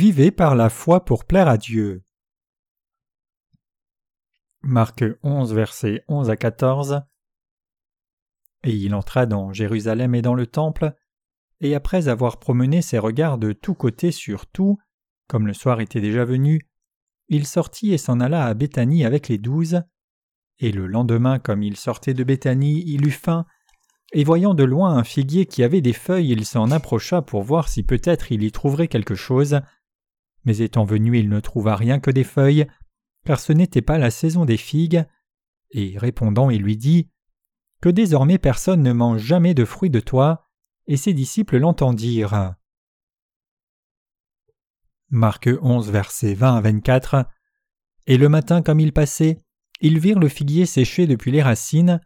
Vivez par la foi pour plaire à Dieu. Marc 11, versets 11 à 14. Et il entra dans Jérusalem et dans le temple, et après avoir promené ses regards de tous côtés sur tout, comme le soir était déjà venu, il sortit et s'en alla à Béthanie avec les douze. Et le lendemain, comme il sortait de Béthanie, il eut faim, et voyant de loin un figuier qui avait des feuilles, il s'en approcha pour voir si peut-être il y trouverait quelque chose. Mais étant venu, il ne trouva rien que des feuilles, car ce n'était pas la saison des figues. Et répondant, il lui dit Que désormais personne ne mange jamais de fruits de toi. Et ses disciples l'entendirent. Marc 11, versets 20 à 24. Et le matin, comme ils passaient, ils virent le figuier séché depuis les racines,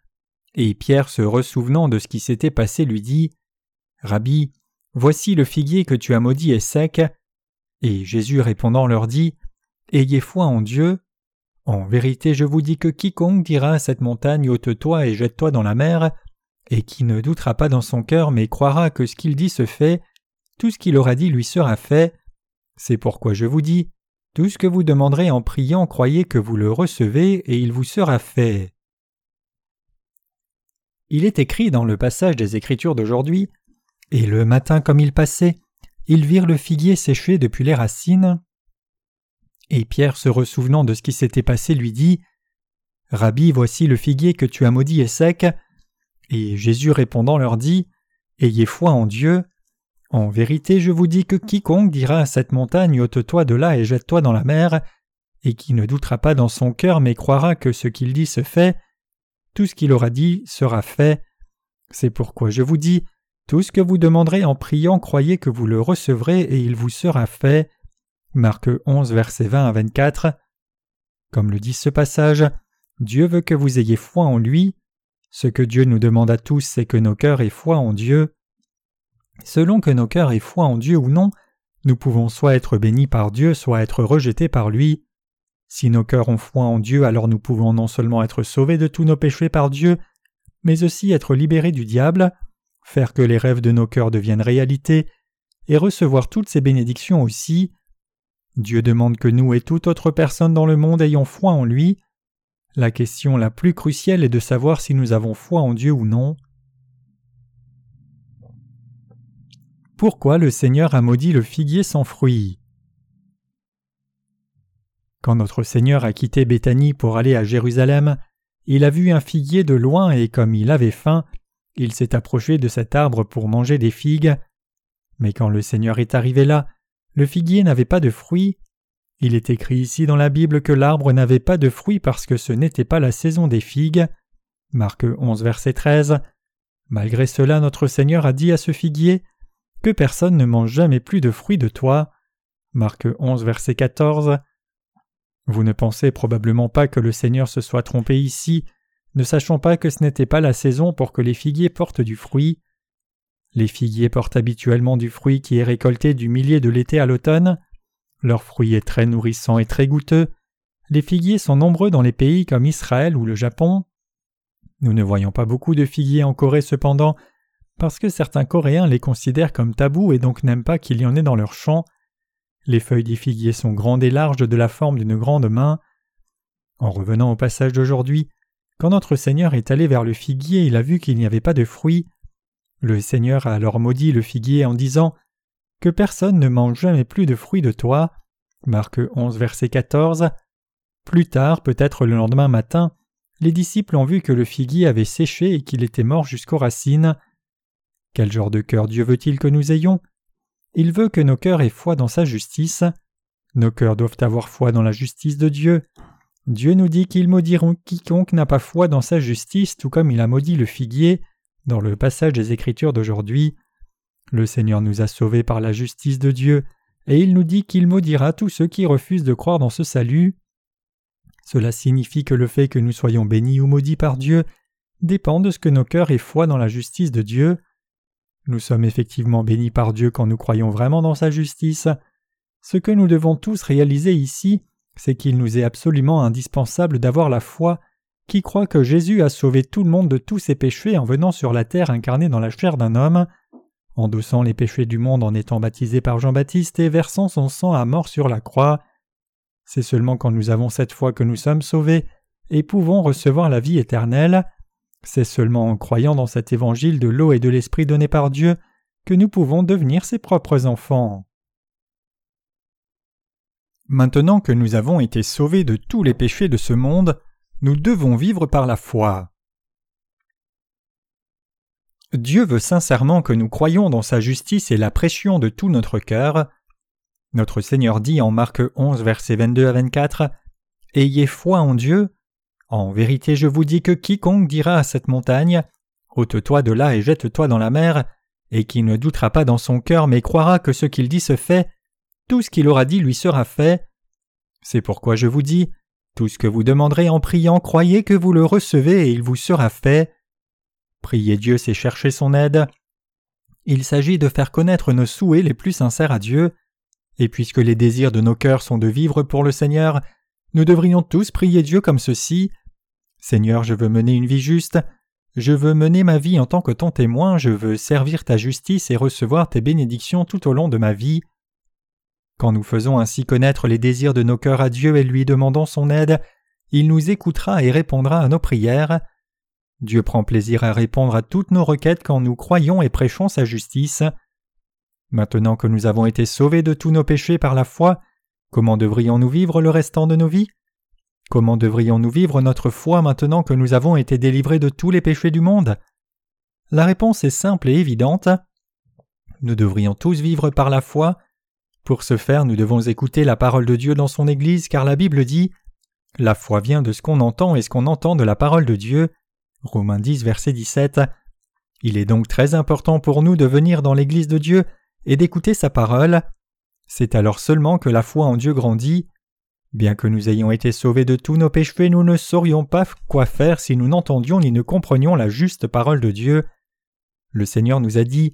et Pierre, se ressouvenant de ce qui s'était passé, lui dit Rabbi, voici le figuier que tu as maudit est sec. Et Jésus répondant leur dit Ayez foi en Dieu. En vérité, je vous dis que quiconque dira à cette montagne ôte-toi et jette-toi dans la mer, et qui ne doutera pas dans son cœur, mais croira que ce qu'il dit se fait, tout ce qu'il aura dit lui sera fait. C'est pourquoi je vous dis tout ce que vous demanderez en priant, croyez que vous le recevez, et il vous sera fait. Il est écrit dans le passage des Écritures d'aujourd'hui Et le matin, comme il passait, ils virent le figuier séché depuis les racines. Et Pierre, se ressouvenant de ce qui s'était passé, lui dit Rabbi, voici le figuier que tu as maudit est sec. Et Jésus répondant leur dit Ayez foi en Dieu. En vérité, je vous dis que quiconque dira à cette montagne ôte-toi de là et jette-toi dans la mer, et qui ne doutera pas dans son cœur mais croira que ce qu'il dit se fait, tout ce qu'il aura dit sera fait. C'est pourquoi je vous dis, tout ce que vous demanderez en priant, croyez que vous le recevrez et il vous sera fait. Marc 11, versets 20 à 24. Comme le dit ce passage, Dieu veut que vous ayez foi en lui. Ce que Dieu nous demande à tous, c'est que nos cœurs aient foi en Dieu. Selon que nos cœurs aient foi en Dieu ou non, nous pouvons soit être bénis par Dieu, soit être rejetés par lui. Si nos cœurs ont foi en Dieu, alors nous pouvons non seulement être sauvés de tous nos péchés par Dieu, mais aussi être libérés du diable, faire que les rêves de nos cœurs deviennent réalité, et recevoir toutes ces bénédictions aussi. Dieu demande que nous et toute autre personne dans le monde ayons foi en lui. La question la plus cruciale est de savoir si nous avons foi en Dieu ou non. Pourquoi le Seigneur a maudit le figuier sans fruits quand notre Seigneur a quitté Béthanie pour aller à Jérusalem, il a vu un figuier de loin et comme il avait faim, il s'est approché de cet arbre pour manger des figues. Mais quand le Seigneur est arrivé là, le figuier n'avait pas de fruits. Il est écrit ici dans la Bible que l'arbre n'avait pas de fruits parce que ce n'était pas la saison des figues. Marc 11, verset 13. Malgré cela, notre Seigneur a dit à ce figuier Que personne ne mange jamais plus de fruits de toi. Marc 11, verset 14. Vous ne pensez probablement pas que le Seigneur se soit trompé ici, ne sachant pas que ce n'était pas la saison pour que les figuiers portent du fruit. Les figuiers portent habituellement du fruit qui est récolté du millier de l'été à l'automne. Leur fruit est très nourrissant et très goûteux. Les figuiers sont nombreux dans les pays comme Israël ou le Japon. Nous ne voyons pas beaucoup de figuiers en Corée cependant, parce que certains Coréens les considèrent comme tabous et donc n'aiment pas qu'il y en ait dans leurs champs. Les feuilles des figuiers sont grandes et larges de la forme d'une grande main. En revenant au passage d'aujourd'hui, quand notre Seigneur est allé vers le figuier, il a vu qu'il n'y avait pas de fruits. Le Seigneur a alors maudit le figuier en disant Que personne ne mange jamais plus de fruits de toi. Marc 11, verset 14. Plus tard, peut-être le lendemain matin, les disciples ont vu que le figuier avait séché et qu'il était mort jusqu'aux racines. Quel genre de cœur Dieu veut-il que nous ayons? Il veut que nos cœurs aient foi dans sa justice. Nos cœurs doivent avoir foi dans la justice de Dieu. Dieu nous dit qu'ils maudiront quiconque n'a pas foi dans sa justice, tout comme il a maudit le figuier dans le passage des Écritures d'aujourd'hui. Le Seigneur nous a sauvés par la justice de Dieu, et il nous dit qu'il maudira tous ceux qui refusent de croire dans ce salut. Cela signifie que le fait que nous soyons bénis ou maudits par Dieu dépend de ce que nos cœurs aient foi dans la justice de Dieu. Nous sommes effectivement bénis par Dieu quand nous croyons vraiment dans sa justice. Ce que nous devons tous réaliser ici, c'est qu'il nous est absolument indispensable d'avoir la foi qui croit que Jésus a sauvé tout le monde de tous ses péchés en venant sur la terre incarné dans la chair d'un homme. endossant les péchés du monde en étant baptisé par Jean-Baptiste et versant son sang à mort sur la croix. C'est seulement quand nous avons cette foi que nous sommes sauvés et pouvons recevoir la vie éternelle. C'est seulement en croyant dans cet évangile de l'eau et de l'esprit donné par Dieu que nous pouvons devenir ses propres enfants. Maintenant que nous avons été sauvés de tous les péchés de ce monde, nous devons vivre par la foi. Dieu veut sincèrement que nous croyions dans sa justice et la pression de tout notre cœur. Notre Seigneur dit en Marc 11, versets 22 à 24 Ayez foi en Dieu. En vérité, je vous dis que quiconque dira à cette montagne ôte-toi de là et jette-toi dans la mer, et qui ne doutera pas dans son cœur mais croira que ce qu'il dit se fait, tout ce qu'il aura dit lui sera fait. C'est pourquoi je vous dis, tout ce que vous demanderez en priant, croyez que vous le recevez et il vous sera fait. Prier Dieu, c'est chercher son aide. Il s'agit de faire connaître nos souhaits les plus sincères à Dieu, et puisque les désirs de nos cœurs sont de vivre pour le Seigneur, nous devrions tous prier Dieu comme ceci. Seigneur, je veux mener une vie juste, je veux mener ma vie en tant que ton témoin, je veux servir ta justice et recevoir tes bénédictions tout au long de ma vie. Quand nous faisons ainsi connaître les désirs de nos cœurs à Dieu et lui demandons son aide, il nous écoutera et répondra à nos prières. Dieu prend plaisir à répondre à toutes nos requêtes quand nous croyons et prêchons sa justice. Maintenant que nous avons été sauvés de tous nos péchés par la foi, comment devrions-nous vivre le restant de nos vies? Comment devrions-nous vivre notre foi maintenant que nous avons été délivrés de tous les péchés du monde? La réponse est simple et évidente. Nous devrions tous vivre par la foi. Pour ce faire, nous devons écouter la parole de Dieu dans son Église, car la Bible dit La foi vient de ce qu'on entend et ce qu'on entend de la parole de Dieu. Romains 10, verset 17. Il est donc très important pour nous de venir dans l'Église de Dieu et d'écouter sa parole. C'est alors seulement que la foi en Dieu grandit. Bien que nous ayons été sauvés de tous nos péchés, nous ne saurions pas quoi faire si nous n'entendions ni ne comprenions la juste parole de Dieu. Le Seigneur nous a dit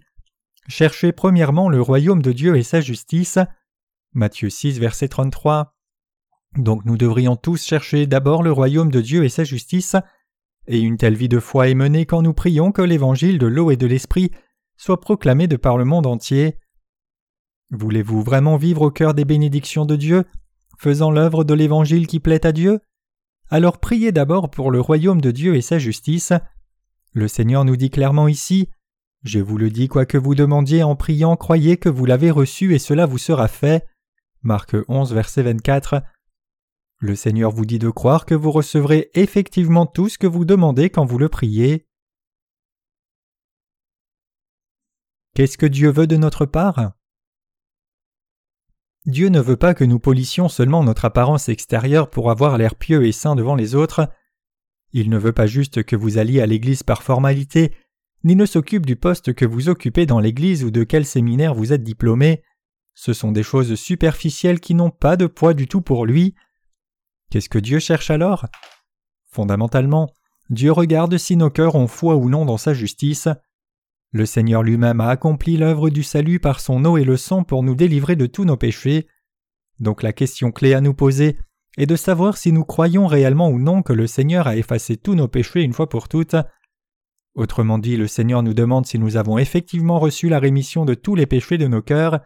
Cherchez premièrement le royaume de Dieu et sa justice. Matthieu 6, verset 33. Donc nous devrions tous chercher d'abord le royaume de Dieu et sa justice, et une telle vie de foi est menée quand nous prions que l'évangile de l'eau et de l'esprit soit proclamé de par le monde entier. Voulez-vous vraiment vivre au cœur des bénédictions de Dieu, faisant l'œuvre de l'Évangile qui plaît à Dieu? Alors priez d'abord pour le royaume de Dieu et sa justice. Le Seigneur nous dit clairement ici Je vous le dis, quoi que vous demandiez en priant, croyez que vous l'avez reçu et cela vous sera fait. Marc 11, verset 24. Le Seigneur vous dit de croire que vous recevrez effectivement tout ce que vous demandez quand vous le priez. Qu'est-ce que Dieu veut de notre part? Dieu ne veut pas que nous polissions seulement notre apparence extérieure pour avoir l'air pieux et saint devant les autres. Il ne veut pas juste que vous alliez à l'Église par formalité, ni ne s'occupe du poste que vous occupez dans l'Église ou de quel séminaire vous êtes diplômé. Ce sont des choses superficielles qui n'ont pas de poids du tout pour lui. Qu'est-ce que Dieu cherche alors? Fondamentalement, Dieu regarde si nos cœurs ont foi ou non dans sa justice. Le Seigneur lui-même a accompli l'œuvre du salut par son eau et le sang pour nous délivrer de tous nos péchés. Donc la question clé à nous poser est de savoir si nous croyons réellement ou non que le Seigneur a effacé tous nos péchés une fois pour toutes. Autrement dit, le Seigneur nous demande si nous avons effectivement reçu la rémission de tous les péchés de nos cœurs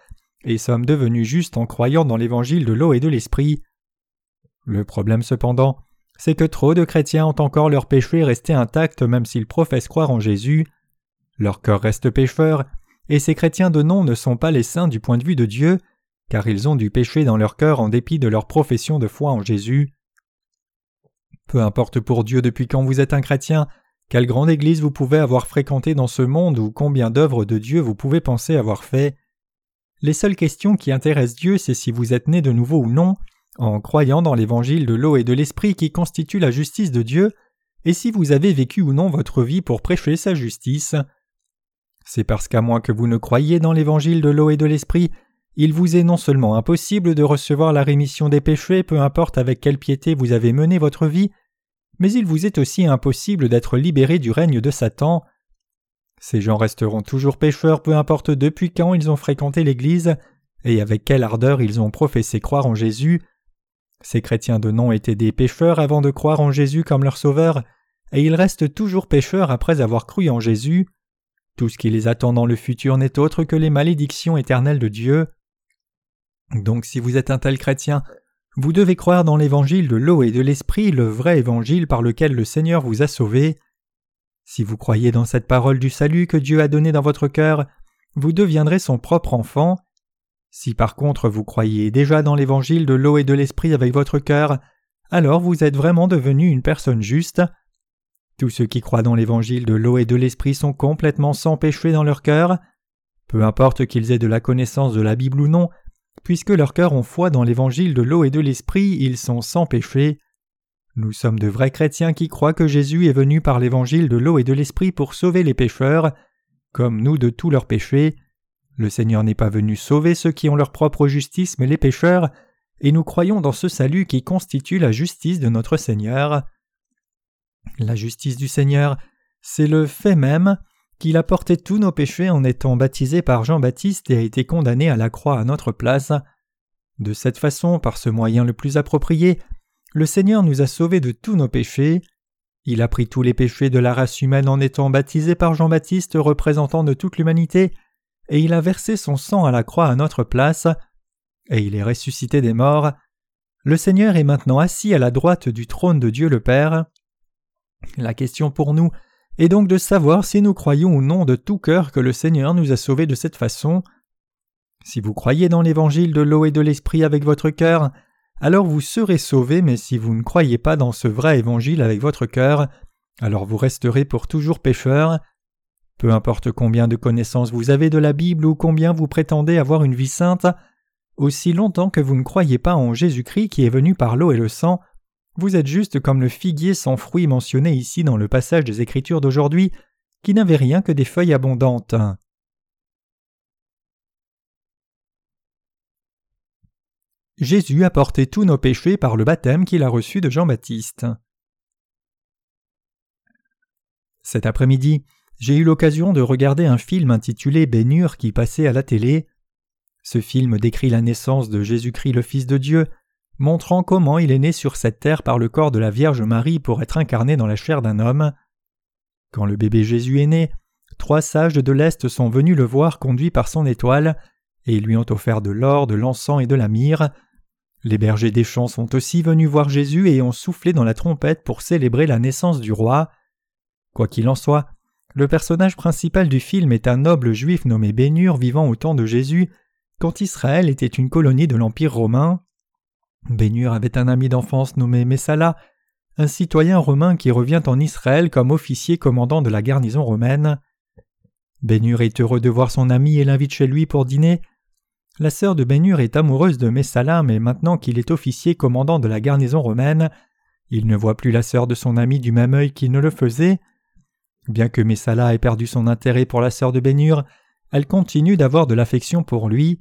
et sommes devenus justes en croyant dans l'évangile de l'eau et de l'esprit. Le problème cependant, c'est que trop de chrétiens ont encore leurs péchés restés intacts même s'ils professent croire en Jésus. Leur cœur reste pécheur, et ces chrétiens de nom ne sont pas les saints du point de vue de Dieu, car ils ont du péché dans leur cœur en dépit de leur profession de foi en Jésus. Peu importe pour Dieu depuis quand vous êtes un chrétien, quelle grande église vous pouvez avoir fréquenté dans ce monde ou combien d'œuvres de Dieu vous pouvez penser avoir fait? Les seules questions qui intéressent Dieu, c'est si vous êtes né de nouveau ou non, en croyant dans l'évangile de l'eau et de l'esprit qui constitue la justice de Dieu, et si vous avez vécu ou non votre vie pour prêcher sa justice. C'est parce qu'à moins que vous ne croyiez dans l'évangile de l'eau et de l'esprit, il vous est non seulement impossible de recevoir la rémission des péchés, peu importe avec quelle piété vous avez mené votre vie, mais il vous est aussi impossible d'être libéré du règne de Satan. Ces gens resteront toujours pécheurs, peu importe depuis quand ils ont fréquenté l'Église et avec quelle ardeur ils ont professé croire en Jésus. Ces chrétiens de nom étaient des pécheurs avant de croire en Jésus comme leur sauveur, et ils restent toujours pécheurs après avoir cru en Jésus. Tout ce qui les attend dans le futur n'est autre que les malédictions éternelles de Dieu. Donc si vous êtes un tel chrétien, vous devez croire dans l'évangile de l'eau et de l'esprit, le vrai évangile par lequel le Seigneur vous a sauvé. Si vous croyez dans cette parole du salut que Dieu a donnée dans votre cœur, vous deviendrez son propre enfant. Si par contre vous croyez déjà dans l'évangile de l'eau et de l'esprit avec votre cœur, alors vous êtes vraiment devenu une personne juste. Tous ceux qui croient dans l'évangile de l'eau et de l'esprit sont complètement sans péché dans leur cœur. Peu importe qu'ils aient de la connaissance de la Bible ou non, puisque leurs cœurs ont foi dans l'évangile de l'eau et de l'esprit, ils sont sans péché. Nous sommes de vrais chrétiens qui croient que Jésus est venu par l'évangile de l'eau et de l'esprit pour sauver les pécheurs, comme nous de tous leurs péchés. Le Seigneur n'est pas venu sauver ceux qui ont leur propre justice, mais les pécheurs, et nous croyons dans ce salut qui constitue la justice de notre Seigneur. La justice du Seigneur, c'est le fait même qu'il a porté tous nos péchés en étant baptisé par Jean-Baptiste et a été condamné à la croix à notre place. De cette façon, par ce moyen le plus approprié, le Seigneur nous a sauvés de tous nos péchés. Il a pris tous les péchés de la race humaine en étant baptisé par Jean-Baptiste représentant de toute l'humanité, et il a versé son sang à la croix à notre place, et il est ressuscité des morts. Le Seigneur est maintenant assis à la droite du trône de Dieu le Père. La question pour nous est donc de savoir si nous croyons ou non de tout cœur que le Seigneur nous a sauvés de cette façon. Si vous croyez dans l'évangile de l'eau et de l'esprit avec votre cœur, alors vous serez sauvés, mais si vous ne croyez pas dans ce vrai évangile avec votre cœur, alors vous resterez pour toujours pécheurs. Peu importe combien de connaissances vous avez de la Bible ou combien vous prétendez avoir une vie sainte, aussi longtemps que vous ne croyez pas en Jésus-Christ qui est venu par l'eau et le sang, vous êtes juste comme le figuier sans fruits mentionné ici dans le passage des Écritures d'aujourd'hui, qui n'avait rien que des feuilles abondantes. Jésus a porté tous nos péchés par le baptême qu'il a reçu de Jean-Baptiste. Cet après-midi, j'ai eu l'occasion de regarder un film intitulé Bénure qui passait à la télé. Ce film décrit la naissance de Jésus-Christ le Fils de Dieu, montrant comment il est né sur cette terre par le corps de la Vierge Marie pour être incarné dans la chair d'un homme. Quand le bébé Jésus est né, trois sages de l'Est sont venus le voir conduit par son étoile, et lui ont offert de l'or, de l'encens et de la myrrhe. Les bergers des champs sont aussi venus voir Jésus et ont soufflé dans la trompette pour célébrer la naissance du roi. Quoi qu'il en soit, le personnage principal du film est un noble juif nommé Bénur vivant au temps de Jésus, quand Israël était une colonie de l'Empire romain. Bénur avait un ami d'enfance nommé Messala, un citoyen romain qui revient en Israël comme officier commandant de la garnison romaine. Bénur est heureux de voir son ami et l'invite chez lui pour dîner. La sœur de Bénur est amoureuse de Messala, mais maintenant qu'il est officier commandant de la garnison romaine, il ne voit plus la sœur de son ami du même œil qu'il ne le faisait. Bien que Messala ait perdu son intérêt pour la sœur de Bénur, elle continue d'avoir de l'affection pour lui.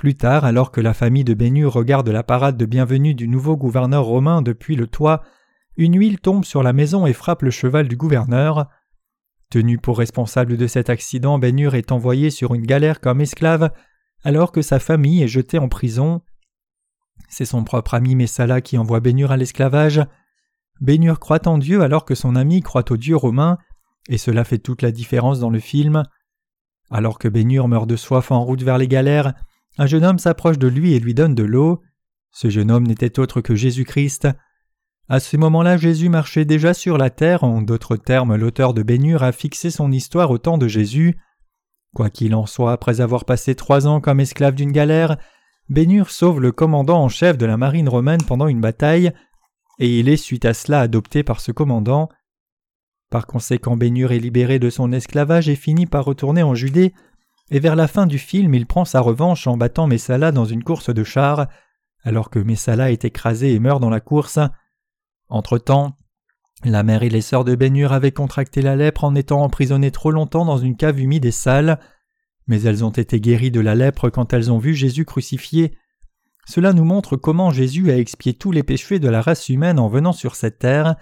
Plus tard, alors que la famille de Bénur regarde la parade de bienvenue du nouveau gouverneur romain depuis le toit, une huile tombe sur la maison et frappe le cheval du gouverneur. Tenu pour responsable de cet accident, Bénur est envoyé sur une galère comme esclave, alors que sa famille est jetée en prison. C'est son propre ami Messala qui envoie Bénur à l'esclavage. Bénur croit en Dieu alors que son ami croit au Dieu romain, et cela fait toute la différence dans le film. Alors que Bénur meurt de soif en route vers les galères, un jeune homme s'approche de lui et lui donne de l'eau. Ce jeune homme n'était autre que Jésus-Christ. À ce moment-là, Jésus marchait déjà sur la terre, en d'autres termes, l'auteur de Bénur a fixé son histoire au temps de Jésus. Quoi qu'il en soit, après avoir passé trois ans comme esclave d'une galère, Bénur sauve le commandant en chef de la marine romaine pendant une bataille, et il est suite à cela adopté par ce commandant. Par conséquent, Bénur est libéré de son esclavage et finit par retourner en Judée, et vers la fin du film il prend sa revanche en battant Messala dans une course de chars, alors que Messala est écrasé et meurt dans la course. Entre-temps, la mère et les sœurs de Bénur avaient contracté la lèpre en étant emprisonnées trop longtemps dans une cave humide et sale, mais elles ont été guéries de la lèpre quand elles ont vu Jésus crucifié. Cela nous montre comment Jésus a expié tous les péchés de la race humaine en venant sur cette terre,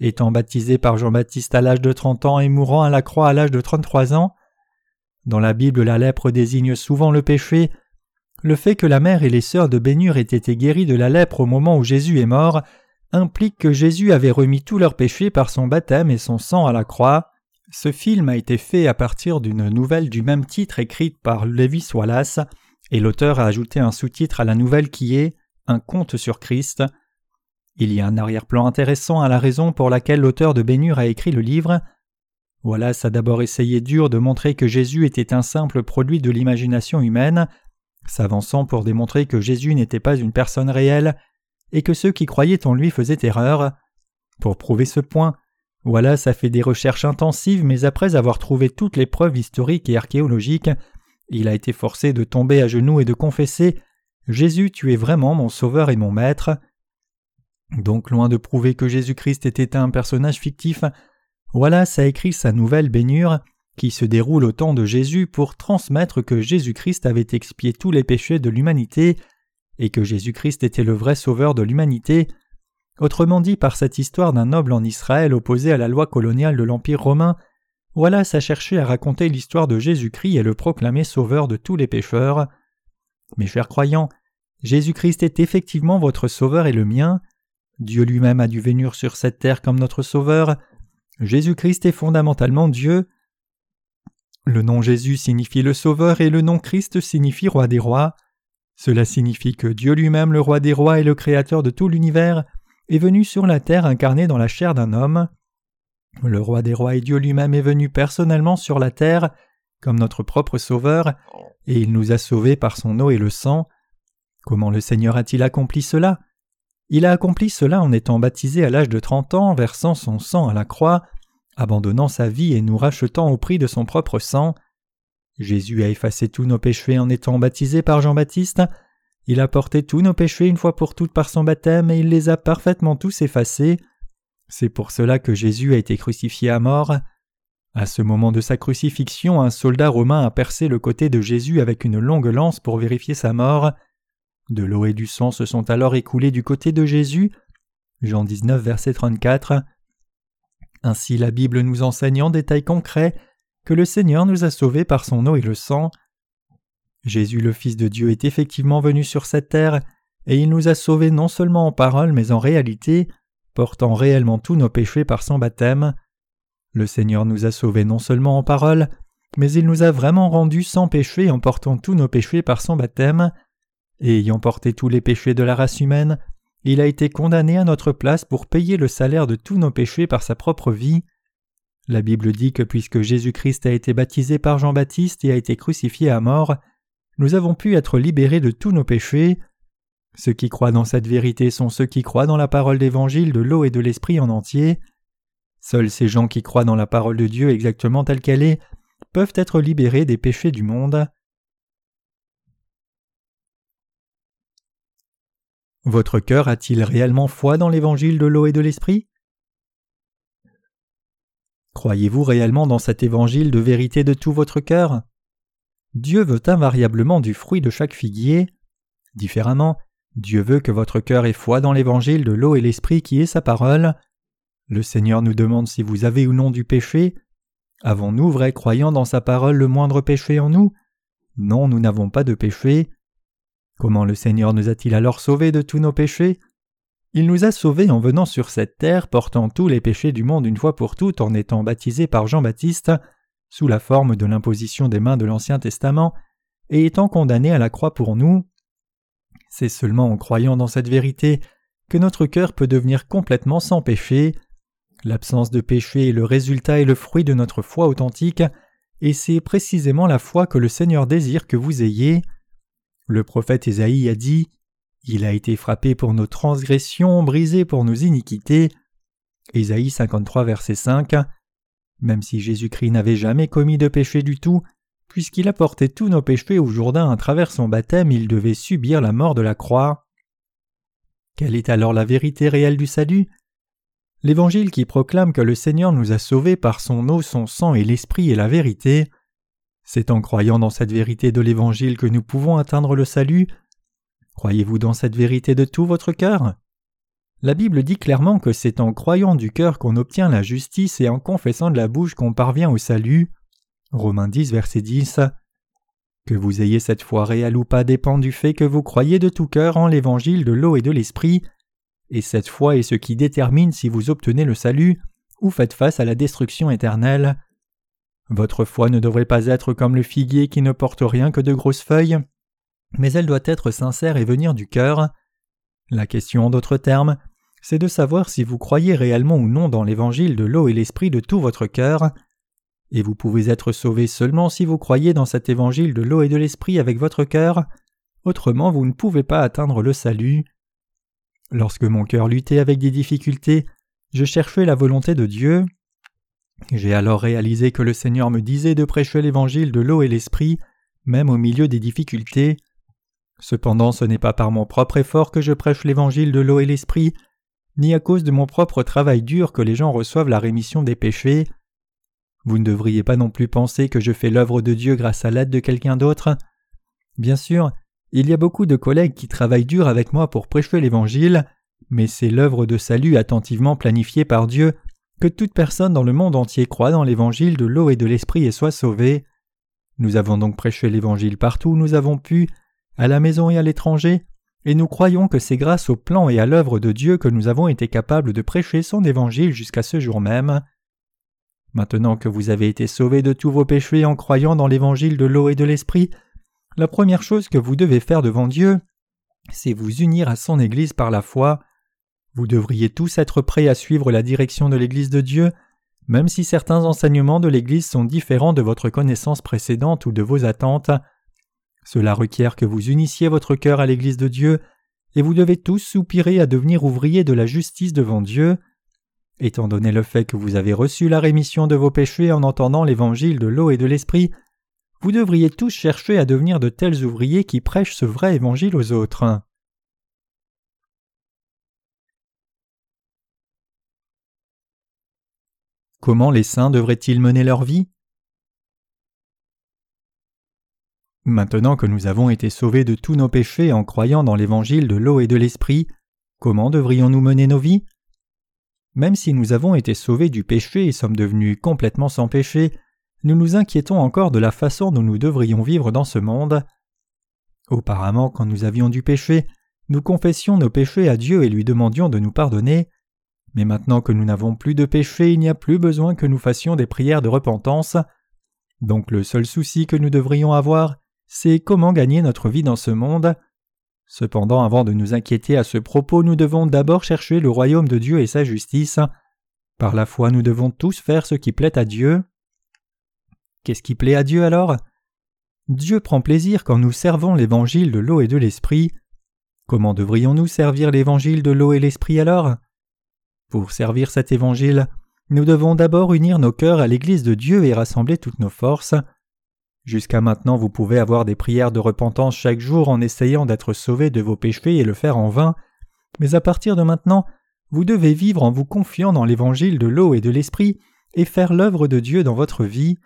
étant baptisé par Jean-Baptiste à l'âge de trente ans et mourant à la croix à l'âge de trente-trois ans. Dans la Bible, la lèpre désigne souvent le péché. Le fait que la mère et les sœurs de Bénur aient été guéries de la lèpre au moment où Jésus est mort implique que Jésus avait remis tous leurs péchés par son baptême et son sang à la croix. Ce film a été fait à partir d'une nouvelle du même titre écrite par Levis Wallace, et l'auteur a ajouté un sous-titre à la nouvelle qui est Un conte sur Christ. Il y a un arrière-plan intéressant à la raison pour laquelle l'auteur de Bénur a écrit le livre. Wallace a d'abord essayé dur de montrer que Jésus était un simple produit de l'imagination humaine, s'avançant pour démontrer que Jésus n'était pas une personne réelle et que ceux qui croyaient en lui faisaient erreur. Pour prouver ce point, Wallace a fait des recherches intensives, mais après avoir trouvé toutes les preuves historiques et archéologiques, il a été forcé de tomber à genoux et de confesser Jésus, tu es vraiment mon sauveur et mon maître. Donc, loin de prouver que Jésus-Christ était un personnage fictif, Wallace a écrit sa nouvelle baignure qui se déroule au temps de Jésus pour transmettre que Jésus-Christ avait expié tous les péchés de l'humanité et que Jésus-Christ était le vrai sauveur de l'humanité, autrement dit par cette histoire d'un noble en Israël opposé à la loi coloniale de l'Empire romain, Wallace a cherché à raconter l'histoire de Jésus-Christ et le proclamer sauveur de tous les pécheurs. Mes chers croyants, Jésus-Christ est effectivement votre sauveur et le mien. Dieu lui-même a dû venir sur cette terre comme notre sauveur. Jésus-Christ est fondamentalement Dieu. Le nom Jésus signifie le Sauveur et le nom Christ signifie Roi des rois. Cela signifie que Dieu lui-même, le Roi des rois et le Créateur de tout l'univers, est venu sur la terre incarné dans la chair d'un homme. Le Roi des rois et Dieu lui-même est venu personnellement sur la terre comme notre propre Sauveur, et il nous a sauvés par son eau et le sang. Comment le Seigneur a-t-il accompli cela? Il a accompli cela en étant baptisé à l'âge de trente ans, versant son sang à la croix, abandonnant sa vie et nous rachetant au prix de son propre sang. Jésus a effacé tous nos péchés en étant baptisé par Jean-Baptiste. Il a porté tous nos péchés une fois pour toutes par son baptême et il les a parfaitement tous effacés. C'est pour cela que Jésus a été crucifié à mort. À ce moment de sa crucifixion, un soldat romain a percé le côté de Jésus avec une longue lance pour vérifier sa mort. De l'eau et du sang se sont alors écoulés du côté de Jésus. Jean 19, verset 34. Ainsi la Bible nous enseigne en détail concret que le Seigneur nous a sauvés par son eau et le sang. Jésus le Fils de Dieu est effectivement venu sur cette terre, et il nous a sauvés non seulement en parole mais en réalité, portant réellement tous nos péchés par son baptême. Le Seigneur nous a sauvés non seulement en parole, mais il nous a vraiment rendus sans péché en portant tous nos péchés par son baptême, et ayant porté tous les péchés de la race humaine, il a été condamné à notre place pour payer le salaire de tous nos péchés par sa propre vie. La Bible dit que puisque Jésus-Christ a été baptisé par Jean-Baptiste et a été crucifié à mort, nous avons pu être libérés de tous nos péchés. Ceux qui croient dans cette vérité sont ceux qui croient dans la parole d'évangile de l'eau et de l'esprit en entier. Seuls ces gens qui croient dans la parole de Dieu exactement telle qu'elle est peuvent être libérés des péchés du monde. Votre cœur a-t-il réellement foi dans l'évangile de l'eau et de l'esprit? Croyez-vous réellement dans cet évangile de vérité de tout votre cœur? Dieu veut invariablement du fruit de chaque figuier. Différemment, Dieu veut que votre cœur ait foi dans l'évangile de l'eau et l'esprit qui est sa parole. Le Seigneur nous demande si vous avez ou non du péché. Avons-nous, vrai croyant dans sa parole, le moindre péché en nous? Non, nous n'avons pas de péché. Comment le Seigneur nous a-t-il alors sauvés de tous nos péchés? Il nous a sauvés en venant sur cette terre, portant tous les péchés du monde une fois pour toutes en étant baptisé par Jean-Baptiste, sous la forme de l'imposition des mains de l'Ancien Testament, et étant condamné à la croix pour nous. C'est seulement en croyant dans cette vérité que notre cœur peut devenir complètement sans péché. L'absence de péché est le résultat et le fruit de notre foi authentique, et c'est précisément la foi que le Seigneur désire que vous ayez. Le prophète Ésaïe a dit Il a été frappé pour nos transgressions, brisé pour nos iniquités. Ésaïe 53, verset 5. Même si Jésus-Christ n'avait jamais commis de péché du tout, puisqu'il a porté tous nos péchés au Jourdain à travers son baptême, il devait subir la mort de la croix. Quelle est alors la vérité réelle du salut? L'Évangile qui proclame que le Seigneur nous a sauvés par son eau, son sang et l'Esprit est la vérité. C'est en croyant dans cette vérité de l'Évangile que nous pouvons atteindre le salut. Croyez-vous dans cette vérité de tout votre cœur? La Bible dit clairement que c'est en croyant du cœur qu'on obtient la justice et en confessant de la bouche qu'on parvient au salut. Romains 10, verset 10. Que vous ayez cette foi réelle ou pas dépend du fait que vous croyez de tout cœur en l'Évangile de l'eau et de l'Esprit, et cette foi est ce qui détermine si vous obtenez le salut ou faites face à la destruction éternelle. Votre foi ne devrait pas être comme le figuier qui ne porte rien que de grosses feuilles, mais elle doit être sincère et venir du cœur. La question, en d'autres termes, c'est de savoir si vous croyez réellement ou non dans l'évangile de l'eau et l'esprit de tout votre cœur. Et vous pouvez être sauvé seulement si vous croyez dans cet évangile de l'eau et de l'esprit avec votre cœur, autrement vous ne pouvez pas atteindre le salut. Lorsque mon cœur luttait avec des difficultés, je cherchais la volonté de Dieu. J'ai alors réalisé que le Seigneur me disait de prêcher l'évangile de l'eau et l'esprit, même au milieu des difficultés. Cependant ce n'est pas par mon propre effort que je prêche l'évangile de l'eau et l'esprit, ni à cause de mon propre travail dur que les gens reçoivent la rémission des péchés. Vous ne devriez pas non plus penser que je fais l'œuvre de Dieu grâce à l'aide de quelqu'un d'autre. Bien sûr, il y a beaucoup de collègues qui travaillent dur avec moi pour prêcher l'Évangile, mais c'est l'œuvre de salut attentivement planifiée par Dieu que toute personne dans le monde entier croit dans l'Évangile de l'eau et de l'Esprit et soit sauvée. Nous avons donc prêché l'Évangile partout où nous avons pu, à la maison et à l'étranger, et nous croyons que c'est grâce au plan et à l'œuvre de Dieu que nous avons été capables de prêcher son Évangile jusqu'à ce jour même. Maintenant que vous avez été sauvés de tous vos péchés en croyant dans l'évangile de l'eau et de l'esprit, la première chose que vous devez faire devant Dieu, c'est vous unir à son Église par la foi. Vous devriez tous être prêts à suivre la direction de l'Église de Dieu, même si certains enseignements de l'Église sont différents de votre connaissance précédente ou de vos attentes. Cela requiert que vous unissiez votre cœur à l'Église de Dieu, et vous devez tous soupirer à devenir ouvriers de la justice devant Dieu. Étant donné le fait que vous avez reçu la rémission de vos péchés en entendant l'évangile de l'eau et de l'esprit, vous devriez tous chercher à devenir de tels ouvriers qui prêchent ce vrai évangile aux autres. Comment les saints devraient-ils mener leur vie? Maintenant que nous avons été sauvés de tous nos péchés en croyant dans l'évangile de l'eau et de l'esprit, comment devrions-nous mener nos vies? Même si nous avons été sauvés du péché et sommes devenus complètement sans péché, nous nous inquiétons encore de la façon dont nous devrions vivre dans ce monde. Auparavant, quand nous avions du péché, nous confessions nos péchés à Dieu et lui demandions de nous pardonner. Mais maintenant que nous n'avons plus de péché, il n'y a plus besoin que nous fassions des prières de repentance. Donc le seul souci que nous devrions avoir, c'est comment gagner notre vie dans ce monde. Cependant, avant de nous inquiéter à ce propos, nous devons d'abord chercher le royaume de Dieu et sa justice. Par la foi, nous devons tous faire ce qui plaît à Dieu. Qu'est-ce qui plaît à Dieu alors? Dieu prend plaisir quand nous servons l'évangile de l'eau et de l'esprit. Comment devrions-nous servir l'évangile de l'eau et l'esprit alors? Pour servir cet évangile, nous devons d'abord unir nos cœurs à l'Église de Dieu et rassembler toutes nos forces. Jusqu'à maintenant vous pouvez avoir des prières de repentance chaque jour en essayant d'être sauvé de vos péchés et le faire en vain, mais à partir de maintenant, vous devez vivre en vous confiant dans l'évangile de l'eau et de l'esprit et faire l'œuvre de Dieu dans votre vie.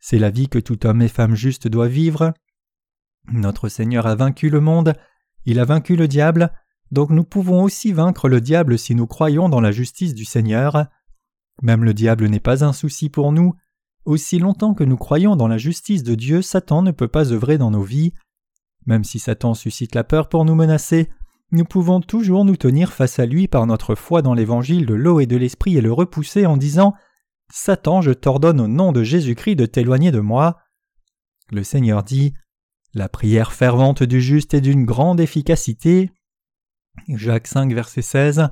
C'est la vie que tout homme et femme juste doit vivre. Notre Seigneur a vaincu le monde, il a vaincu le diable, donc nous pouvons aussi vaincre le diable si nous croyons dans la justice du Seigneur. Même le diable n'est pas un souci pour nous, aussi longtemps que nous croyons dans la justice de Dieu, Satan ne peut pas œuvrer dans nos vies. Même si Satan suscite la peur pour nous menacer, nous pouvons toujours nous tenir face à lui par notre foi dans l'évangile de l'eau et de l'esprit et le repousser en disant Satan, je t'ordonne au nom de Jésus-Christ de t'éloigner de moi. Le Seigneur dit La prière fervente du juste est d'une grande efficacité. Jacques 5, verset 16.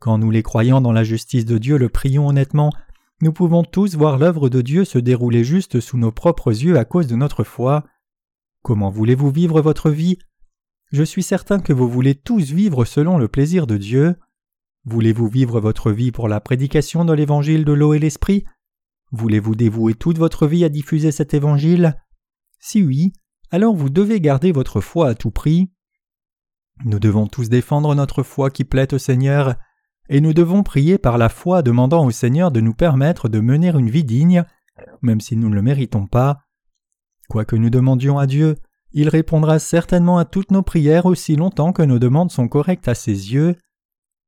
Quand nous les croyants dans la justice de Dieu le prions honnêtement, nous pouvons tous voir l'œuvre de Dieu se dérouler juste sous nos propres yeux à cause de notre foi. Comment voulez-vous vivre votre vie? Je suis certain que vous voulez tous vivre selon le plaisir de Dieu. Voulez-vous vivre votre vie pour la prédication de l'évangile de l'eau et l'esprit? Voulez-vous dévouer toute votre vie à diffuser cet évangile? Si oui, alors vous devez garder votre foi à tout prix. Nous devons tous défendre notre foi qui plaît au Seigneur et nous devons prier par la foi demandant au Seigneur de nous permettre de mener une vie digne, même si nous ne le méritons pas. Quoi que nous demandions à Dieu, il répondra certainement à toutes nos prières aussi longtemps que nos demandes sont correctes à ses yeux.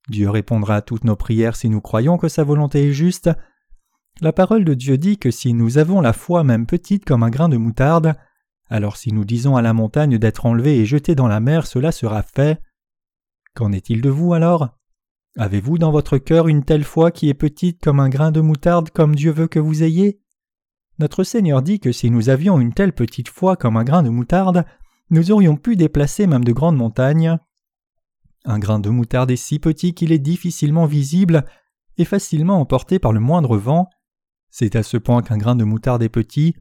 Dieu répondra à toutes nos prières si nous croyons que sa volonté est juste. La parole de Dieu dit que si nous avons la foi même petite comme un grain de moutarde, alors si nous disons à la montagne d'être enlevée et jetée dans la mer, cela sera fait. Qu'en est-il de vous alors? Avez-vous dans votre cœur une telle foi qui est petite comme un grain de moutarde comme Dieu veut que vous ayez? Notre Seigneur dit que si nous avions une telle petite foi comme un grain de moutarde, nous aurions pu déplacer même de grandes montagnes. Un grain de moutarde est si petit qu'il est difficilement visible et facilement emporté par le moindre vent. C'est à ce point qu'un grain de moutarde est petit.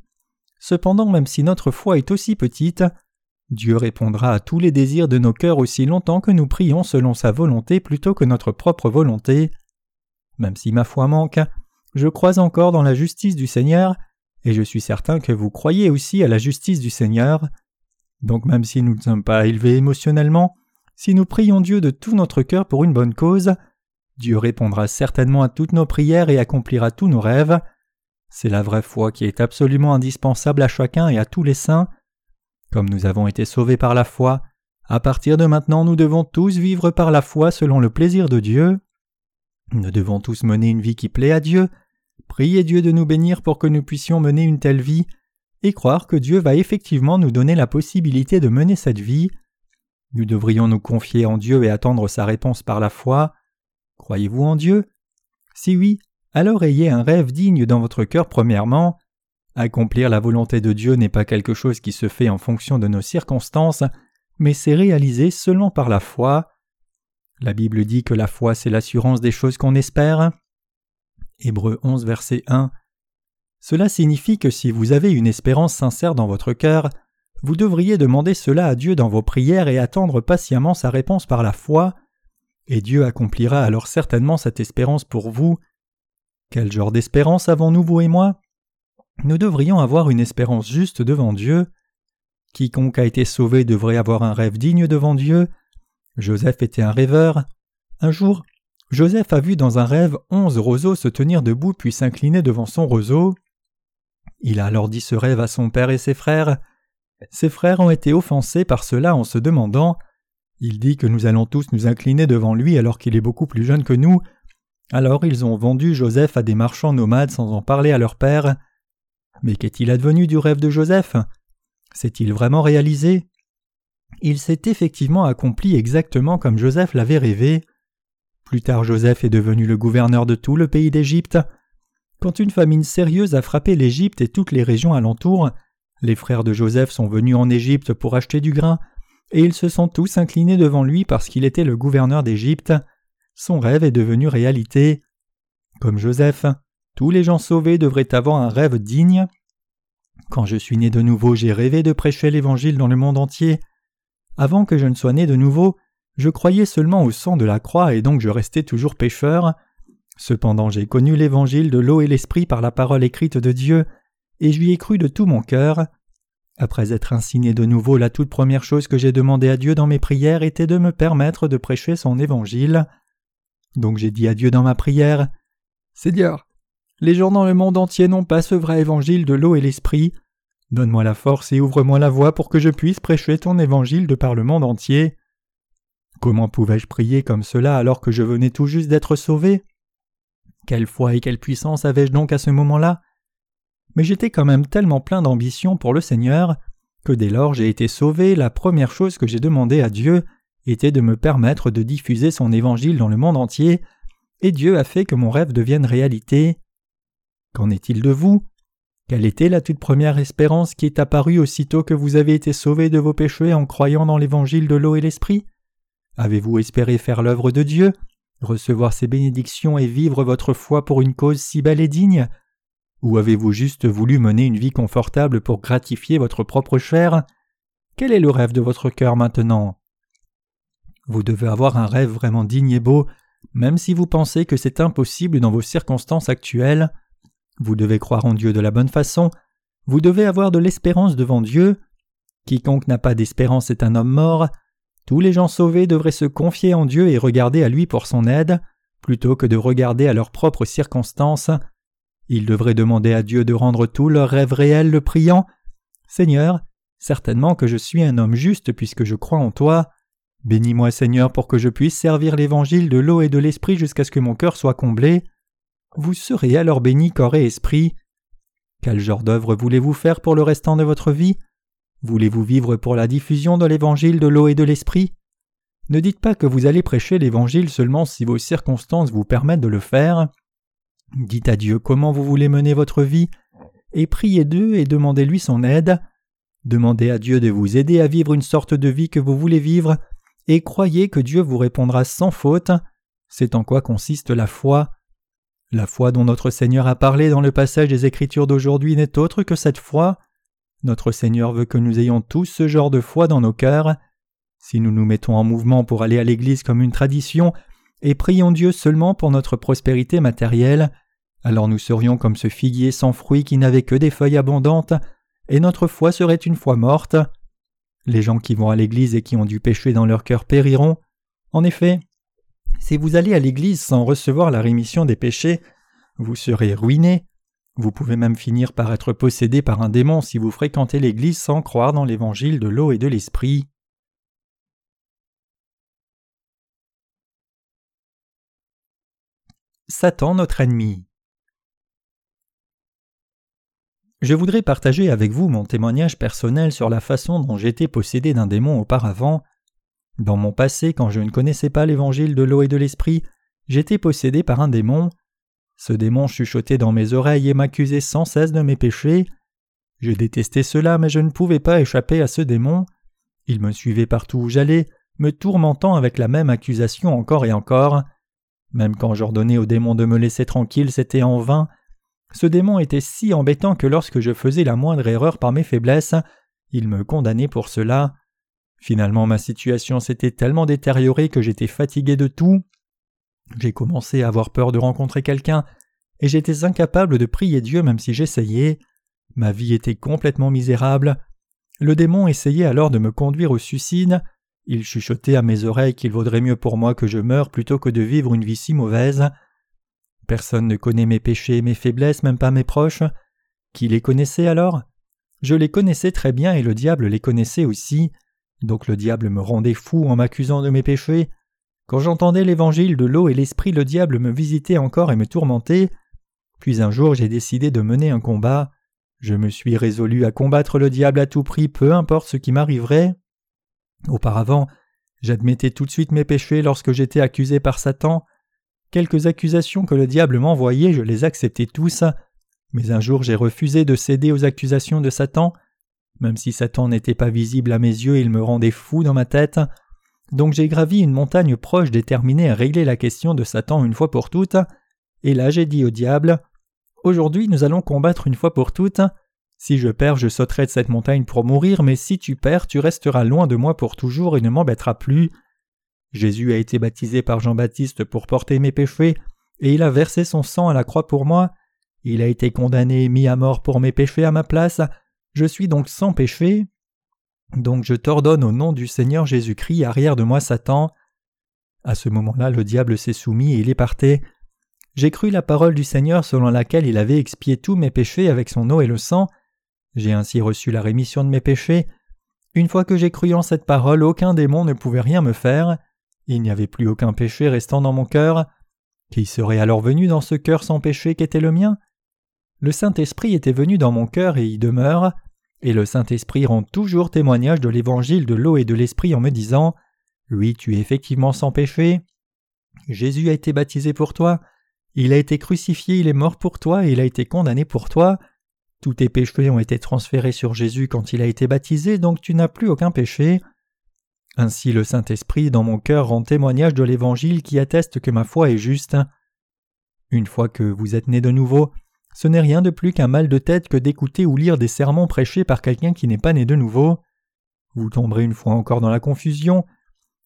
Cependant, même si notre foi est aussi petite, Dieu répondra à tous les désirs de nos cœurs aussi longtemps que nous prions selon sa volonté plutôt que notre propre volonté. Même si ma foi manque, je crois encore dans la justice du Seigneur, et je suis certain que vous croyez aussi à la justice du Seigneur. Donc même si nous ne sommes pas élevés émotionnellement, si nous prions Dieu de tout notre cœur pour une bonne cause, Dieu répondra certainement à toutes nos prières et accomplira tous nos rêves. C'est la vraie foi qui est absolument indispensable à chacun et à tous les saints. Comme nous avons été sauvés par la foi, à partir de maintenant nous devons tous vivre par la foi selon le plaisir de Dieu. Nous devons tous mener une vie qui plaît à Dieu, prier Dieu de nous bénir pour que nous puissions mener une telle vie, et croire que Dieu va effectivement nous donner la possibilité de mener cette vie. Nous devrions nous confier en Dieu et attendre sa réponse par la foi. Croyez-vous en Dieu? Si oui, alors ayez un rêve digne dans votre cœur premièrement, Accomplir la volonté de Dieu n'est pas quelque chose qui se fait en fonction de nos circonstances, mais c'est réalisé seulement par la foi. La Bible dit que la foi c'est l'assurance des choses qu'on espère. Hébreu 11 verset 1. Cela signifie que si vous avez une espérance sincère dans votre cœur, vous devriez demander cela à Dieu dans vos prières et attendre patiemment sa réponse par la foi, et Dieu accomplira alors certainement cette espérance pour vous. Quel genre d'espérance avons-nous, vous et moi? Nous devrions avoir une espérance juste devant Dieu. Quiconque a été sauvé devrait avoir un rêve digne devant Dieu. Joseph était un rêveur. Un jour, Joseph a vu dans un rêve onze roseaux se tenir debout puis s'incliner devant son roseau. Il a alors dit ce rêve à son père et ses frères. Ses frères ont été offensés par cela en se demandant Il dit que nous allons tous nous incliner devant lui alors qu'il est beaucoup plus jeune que nous. Alors ils ont vendu Joseph à des marchands nomades sans en parler à leur père. Mais qu'est-il advenu du rêve de Joseph? S'est-il vraiment réalisé? Il s'est effectivement accompli exactement comme Joseph l'avait rêvé. Plus tard Joseph est devenu le gouverneur de tout le pays d'Égypte. Quand une famine sérieuse a frappé l'Égypte et toutes les régions alentours, les frères de Joseph sont venus en Égypte pour acheter du grain, et ils se sont tous inclinés devant lui parce qu'il était le gouverneur d'Égypte. Son rêve est devenu réalité. Comme Joseph, tous les gens sauvés devraient avoir un rêve digne. Quand je suis né de nouveau, j'ai rêvé de prêcher l'Évangile dans le monde entier. Avant que je ne sois né de nouveau, je croyais seulement au sang de la croix et donc je restais toujours pécheur. Cependant j'ai connu l'Évangile de l'eau et l'Esprit par la parole écrite de Dieu, et lui ai cru de tout mon cœur. Après être ainsi né de nouveau, la toute première chose que j'ai demandé à Dieu dans mes prières était de me permettre de prêcher son Évangile. Donc j'ai dit à Dieu dans ma prière. Seigneur, les gens dans le monde entier n'ont pas ce vrai évangile de l'eau et l'esprit. Donne-moi la force et ouvre-moi la voie pour que je puisse prêcher ton évangile de par le monde entier. Comment pouvais-je prier comme cela alors que je venais tout juste d'être sauvé? Quelle foi et quelle puissance avais-je donc à ce moment-là? Mais j'étais quand même tellement plein d'ambition pour le Seigneur que dès lors j'ai été sauvé, la première chose que j'ai demandé à Dieu était de me permettre de diffuser son évangile dans le monde entier, et Dieu a fait que mon rêve devienne réalité. Qu'en est-il de vous? Quelle était la toute première espérance qui est apparue aussitôt que vous avez été sauvés de vos péchés en croyant dans l'évangile de l'eau et l'esprit? Avez-vous espéré faire l'œuvre de Dieu, recevoir ses bénédictions et vivre votre foi pour une cause si belle et digne? Ou avez-vous juste voulu mener une vie confortable pour gratifier votre propre chair? Quel est le rêve de votre cœur maintenant? Vous devez avoir un rêve vraiment digne et beau, même si vous pensez que c'est impossible dans vos circonstances actuelles. Vous devez croire en Dieu de la bonne façon, vous devez avoir de l'espérance devant Dieu. Quiconque n'a pas d'espérance est un homme mort. Tous les gens sauvés devraient se confier en Dieu et regarder à lui pour son aide, plutôt que de regarder à leurs propres circonstances. Ils devraient demander à Dieu de rendre tous leurs rêves réels le priant. Seigneur, certainement que je suis un homme juste puisque je crois en toi. Bénis-moi Seigneur pour que je puisse servir l'évangile de l'eau et de l'esprit jusqu'à ce que mon cœur soit comblé vous serez alors béni corps et esprit. Quel genre d'œuvre voulez-vous faire pour le restant de votre vie? Voulez-vous vivre pour la diffusion de l'évangile de l'eau et de l'esprit? Ne dites pas que vous allez prêcher l'évangile seulement si vos circonstances vous permettent de le faire. Dites à Dieu comment vous voulez mener votre vie, et priez d'eux et demandez-lui son aide. Demandez à Dieu de vous aider à vivre une sorte de vie que vous voulez vivre, et croyez que Dieu vous répondra sans faute. C'est en quoi consiste la foi. La foi dont notre Seigneur a parlé dans le passage des Écritures d'aujourd'hui n'est autre que cette foi. Notre Seigneur veut que nous ayons tous ce genre de foi dans nos cœurs. Si nous nous mettons en mouvement pour aller à l'Église comme une tradition, et prions Dieu seulement pour notre prospérité matérielle, alors nous serions comme ce figuier sans fruits qui n'avait que des feuilles abondantes, et notre foi serait une foi morte. Les gens qui vont à l'Église et qui ont du péché dans leur cœur périront. En effet, si vous allez à l'Église sans recevoir la rémission des péchés, vous serez ruiné. Vous pouvez même finir par être possédé par un démon si vous fréquentez l'Église sans croire dans l'Évangile de l'eau et de l'Esprit. Satan notre ennemi. Je voudrais partager avec vous mon témoignage personnel sur la façon dont j'étais possédé d'un démon auparavant. Dans mon passé, quand je ne connaissais pas l'évangile de l'eau et de l'esprit, j'étais possédé par un démon. Ce démon chuchotait dans mes oreilles et m'accusait sans cesse de mes péchés. Je détestais cela, mais je ne pouvais pas échapper à ce démon. Il me suivait partout où j'allais, me tourmentant avec la même accusation encore et encore. Même quand j'ordonnais au démon de me laisser tranquille, c'était en vain. Ce démon était si embêtant que lorsque je faisais la moindre erreur par mes faiblesses, il me condamnait pour cela. Finalement ma situation s'était tellement détériorée que j'étais fatigué de tout. J'ai commencé à avoir peur de rencontrer quelqu'un, et j'étais incapable de prier Dieu même si j'essayais. Ma vie était complètement misérable. Le démon essayait alors de me conduire au suicide, il chuchotait à mes oreilles qu'il vaudrait mieux pour moi que je meure plutôt que de vivre une vie si mauvaise. Personne ne connaît mes péchés mes faiblesses, même pas mes proches. Qui les connaissait alors? Je les connaissais très bien et le diable les connaissait aussi. Donc le diable me rendait fou en m'accusant de mes péchés. Quand j'entendais l'évangile de l'eau et l'esprit, le diable me visitait encore et me tourmentait. Puis un jour j'ai décidé de mener un combat. Je me suis résolu à combattre le diable à tout prix, peu importe ce qui m'arriverait. Auparavant, j'admettais tout de suite mes péchés lorsque j'étais accusé par Satan. Quelques accusations que le diable m'envoyait, je les acceptais tous. Mais un jour j'ai refusé de céder aux accusations de Satan. Même si Satan n'était pas visible à mes yeux, il me rendait fou dans ma tête. Donc j'ai gravi une montagne proche déterminée à régler la question de Satan une fois pour toutes. Et là j'ai dit au diable Aujourd'hui nous allons combattre une fois pour toutes. Si je perds, je sauterai de cette montagne pour mourir, mais si tu perds, tu resteras loin de moi pour toujours et ne m'embêteras plus. Jésus a été baptisé par Jean-Baptiste pour porter mes péchés, et il a versé son sang à la croix pour moi. Il a été condamné et mis à mort pour mes péchés à ma place. Je suis donc sans péché. Donc je t'ordonne au nom du Seigneur Jésus-Christ, arrière de moi Satan. À ce moment-là, le diable s'est soumis et il est parti. J'ai cru la parole du Seigneur selon laquelle il avait expié tous mes péchés avec son eau et le sang, j'ai ainsi reçu la rémission de mes péchés. Une fois que j'ai cru en cette parole, aucun démon ne pouvait rien me faire. Il n'y avait plus aucun péché restant dans mon cœur. Qui serait alors venu dans ce cœur sans péché qu'était le mien? Le Saint-Esprit était venu dans mon cœur et y demeure, et le Saint-Esprit rend toujours témoignage de l'évangile de l'eau et de l'Esprit en me disant Oui, tu es effectivement sans péché. Jésus a été baptisé pour toi, il a été crucifié, il est mort pour toi et il a été condamné pour toi. Tous tes péchés ont été transférés sur Jésus quand il a été baptisé, donc tu n'as plus aucun péché. Ainsi le Saint-Esprit dans mon cœur rend témoignage de l'Évangile qui atteste que ma foi est juste. Une fois que vous êtes né de nouveau, ce n'est rien de plus qu'un mal de tête que d'écouter ou lire des sermons prêchés par quelqu'un qui n'est pas né de nouveau. Vous tomberez une fois encore dans la confusion.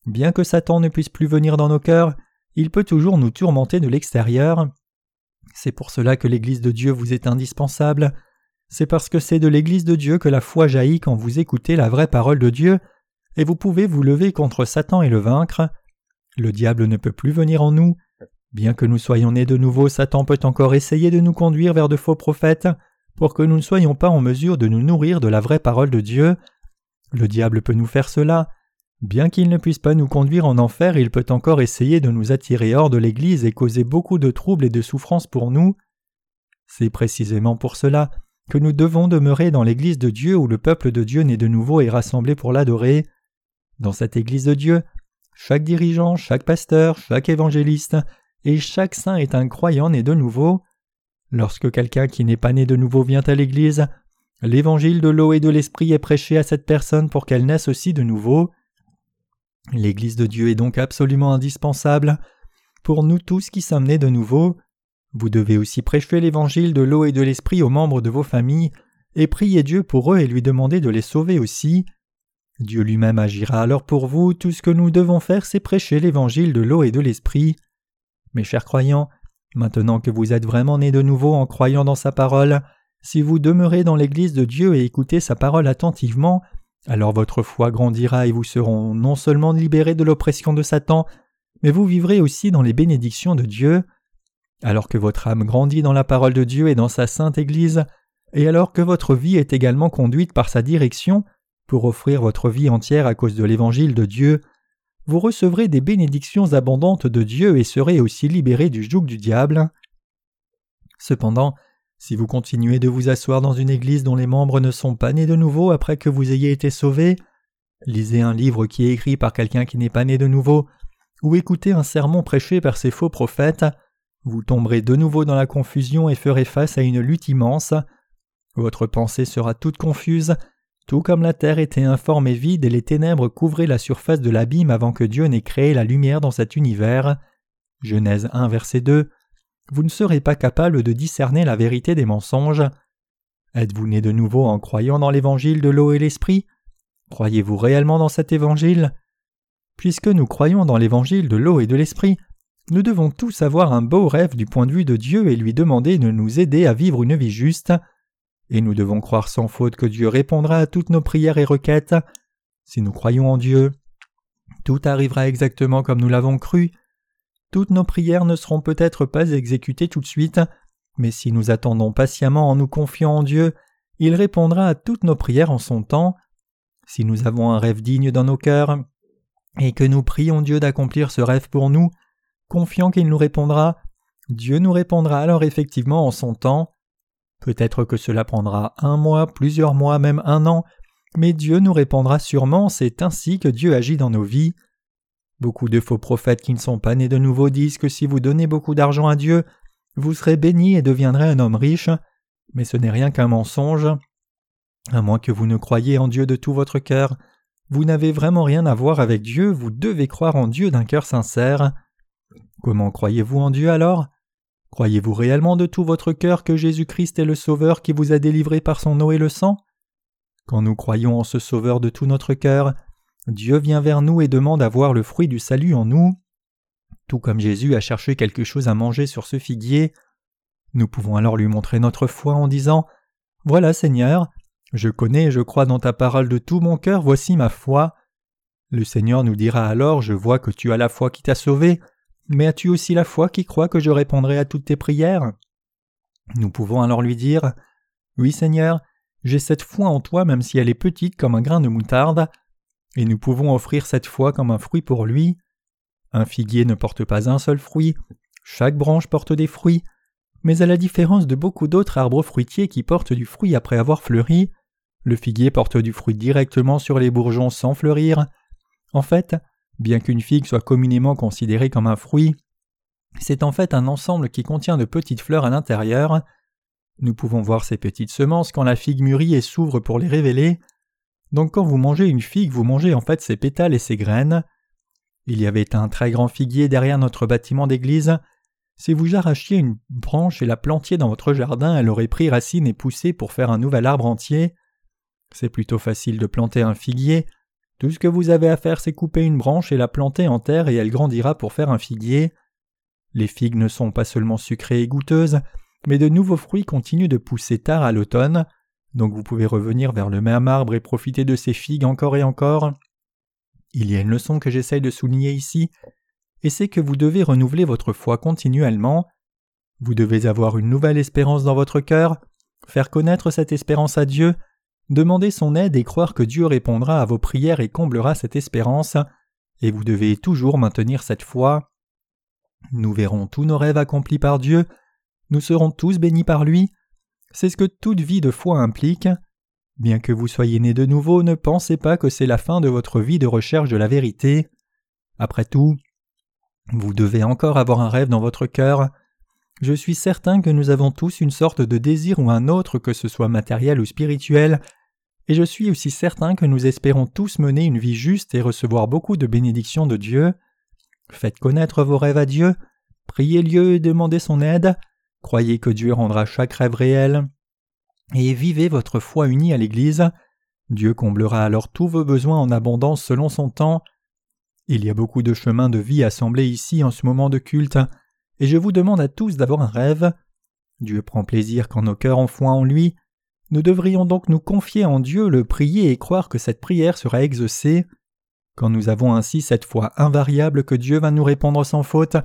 Bien que Satan ne puisse plus venir dans nos cœurs, il peut toujours nous tourmenter de l'extérieur. C'est pour cela que l'Église de Dieu vous est indispensable c'est parce que c'est de l'Église de Dieu que la foi jaillit quand vous écoutez la vraie parole de Dieu, et vous pouvez vous lever contre Satan et le vaincre. Le diable ne peut plus venir en nous. Bien que nous soyons nés de nouveau, Satan peut encore essayer de nous conduire vers de faux prophètes, pour que nous ne soyons pas en mesure de nous nourrir de la vraie parole de Dieu. Le diable peut nous faire cela. Bien qu'il ne puisse pas nous conduire en enfer, il peut encore essayer de nous attirer hors de l'Église et causer beaucoup de troubles et de souffrances pour nous. C'est précisément pour cela que nous devons demeurer dans l'Église de Dieu où le peuple de Dieu né de nouveau est rassemblé pour l'adorer. Dans cette Église de Dieu, chaque dirigeant, chaque pasteur, chaque évangéliste et chaque saint est un croyant né de nouveau. Lorsque quelqu'un qui n'est pas né de nouveau vient à l'Église, l'évangile de l'eau et de l'esprit est prêché à cette personne pour qu'elle naisse aussi de nouveau. L'Église de Dieu est donc absolument indispensable pour nous tous qui sommes nés de nouveau. Vous devez aussi prêcher l'évangile de l'eau et de l'esprit aux membres de vos familles et prier Dieu pour eux et lui demander de les sauver aussi. Dieu lui-même agira alors pour vous, tout ce que nous devons faire c'est prêcher l'évangile de l'eau et de l'esprit. Mes chers croyants, maintenant que vous êtes vraiment nés de nouveau en croyant dans sa parole, si vous demeurez dans l'Église de Dieu et écoutez sa parole attentivement, alors votre foi grandira et vous serez non seulement libérés de l'oppression de Satan, mais vous vivrez aussi dans les bénédictions de Dieu. Alors que votre âme grandit dans la parole de Dieu et dans sa sainte Église, et alors que votre vie est également conduite par sa direction, pour offrir votre vie entière à cause de l'Évangile de Dieu, vous recevrez des bénédictions abondantes de Dieu et serez aussi libérés du joug du diable. Cependant, si vous continuez de vous asseoir dans une église dont les membres ne sont pas nés de nouveau après que vous ayez été sauvés, lisez un livre qui est écrit par quelqu'un qui n'est pas né de nouveau, ou écoutez un sermon prêché par ces faux prophètes, vous tomberez de nouveau dans la confusion et ferez face à une lutte immense. Votre pensée sera toute confuse, tout comme la terre était informe et vide et les ténèbres couvraient la surface de l'abîme avant que Dieu n'ait créé la lumière dans cet univers. Genèse 1 verset 2 vous ne serez pas capable de discerner la vérité des mensonges. Êtes-vous né de nouveau en croyant dans l'évangile de l'eau et l'esprit? Croyez-vous réellement dans cet évangile? Puisque nous croyons dans l'évangile de l'eau et de l'esprit, nous devons tous avoir un beau rêve du point de vue de Dieu et lui demander de nous aider à vivre une vie juste. Et nous devons croire sans faute que Dieu répondra à toutes nos prières et requêtes. Si nous croyons en Dieu, tout arrivera exactement comme nous l'avons cru. Toutes nos prières ne seront peut-être pas exécutées tout de suite, mais si nous attendons patiemment en nous confiant en Dieu, il répondra à toutes nos prières en son temps. Si nous avons un rêve digne dans nos cœurs, et que nous prions Dieu d'accomplir ce rêve pour nous, confiant qu'il nous répondra, Dieu nous répondra alors effectivement en son temps. Peut-être que cela prendra un mois, plusieurs mois, même un an, mais Dieu nous répondra sûrement, c'est ainsi que Dieu agit dans nos vies. Beaucoup de faux prophètes qui ne sont pas nés de nouveau disent que si vous donnez beaucoup d'argent à Dieu, vous serez béni et deviendrez un homme riche, mais ce n'est rien qu'un mensonge. À moins que vous ne croyiez en Dieu de tout votre cœur, vous n'avez vraiment rien à voir avec Dieu, vous devez croire en Dieu d'un cœur sincère. Comment croyez-vous en Dieu alors? Croyez-vous réellement de tout votre cœur que Jésus-Christ est le Sauveur qui vous a délivré par son eau et le sang? Quand nous croyons en ce Sauveur de tout notre cœur, Dieu vient vers nous et demande à voir le fruit du salut en nous. Tout comme Jésus a cherché quelque chose à manger sur ce figuier, nous pouvons alors lui montrer notre foi en disant Voilà Seigneur, je connais et je crois dans ta parole de tout mon cœur, voici ma foi. Le Seigneur nous dira alors Je vois que tu as la foi qui t'a sauvé, mais as-tu aussi la foi qui croit que je répondrai à toutes tes prières? Nous pouvons alors lui dire Oui Seigneur, j'ai cette foi en toi même si elle est petite comme un grain de moutarde, et nous pouvons offrir cette foi comme un fruit pour lui. Un figuier ne porte pas un seul fruit, chaque branche porte des fruits, mais à la différence de beaucoup d'autres arbres fruitiers qui portent du fruit après avoir fleuri, le figuier porte du fruit directement sur les bourgeons sans fleurir. En fait, bien qu'une figue soit communément considérée comme un fruit, c'est en fait un ensemble qui contient de petites fleurs à l'intérieur. Nous pouvons voir ces petites semences quand la figue mûrit et s'ouvre pour les révéler. Donc quand vous mangez une figue, vous mangez en fait ses pétales et ses graines. Il y avait un très grand figuier derrière notre bâtiment d'église. Si vous arrachiez une branche et la plantiez dans votre jardin, elle aurait pris racine et poussé pour faire un nouvel arbre entier. C'est plutôt facile de planter un figuier. Tout ce que vous avez à faire, c'est couper une branche et la planter en terre et elle grandira pour faire un figuier. Les figues ne sont pas seulement sucrées et goûteuses, mais de nouveaux fruits continuent de pousser tard à l'automne. Donc vous pouvez revenir vers le même arbre et profiter de ces figues encore et encore. Il y a une leçon que j'essaye de souligner ici, et c'est que vous devez renouveler votre foi continuellement. Vous devez avoir une nouvelle espérance dans votre cœur, faire connaître cette espérance à Dieu, demander son aide et croire que Dieu répondra à vos prières et comblera cette espérance, et vous devez toujours maintenir cette foi. Nous verrons tous nos rêves accomplis par Dieu, nous serons tous bénis par lui, c'est ce que toute vie de foi implique. Bien que vous soyez né de nouveau, ne pensez pas que c'est la fin de votre vie de recherche de la vérité. Après tout, vous devez encore avoir un rêve dans votre cœur. Je suis certain que nous avons tous une sorte de désir ou un autre, que ce soit matériel ou spirituel, et je suis aussi certain que nous espérons tous mener une vie juste et recevoir beaucoup de bénédictions de Dieu. Faites connaître vos rêves à Dieu, priez Dieu et demandez son aide, croyez que Dieu rendra chaque rêve réel, et vivez votre foi unie à l'Église. Dieu comblera alors tous vos besoins en abondance selon son temps. Il y a beaucoup de chemins de vie assemblés ici en ce moment de culte, et je vous demande à tous d'avoir un rêve. Dieu prend plaisir quand nos cœurs ont foi en lui. Nous devrions donc nous confier en Dieu, le prier et croire que cette prière sera exaucée. Quand nous avons ainsi cette foi invariable que Dieu va nous répondre sans faute,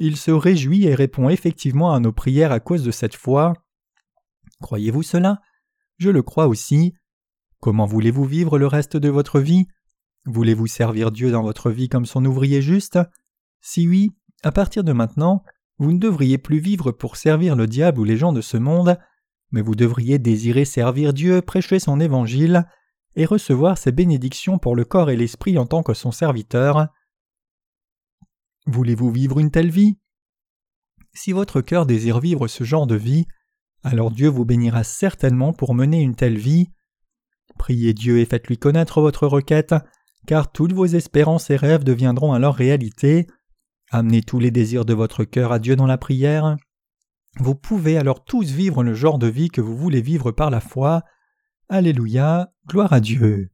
il se réjouit et répond effectivement à nos prières à cause de cette foi. Croyez-vous cela? Je le crois aussi. Comment voulez-vous vivre le reste de votre vie? Voulez-vous servir Dieu dans votre vie comme son ouvrier juste? Si oui, à partir de maintenant, vous ne devriez plus vivre pour servir le diable ou les gens de ce monde, mais vous devriez désirer servir Dieu, prêcher son évangile, et recevoir ses bénédictions pour le corps et l'esprit en tant que son serviteur. Voulez-vous vivre une telle vie? Si votre cœur désire vivre ce genre de vie, alors Dieu vous bénira certainement pour mener une telle vie. Priez Dieu et faites-lui connaître votre requête, car toutes vos espérances et rêves deviendront alors réalité. Amenez tous les désirs de votre cœur à Dieu dans la prière. Vous pouvez alors tous vivre le genre de vie que vous voulez vivre par la foi. Alléluia, gloire à Dieu.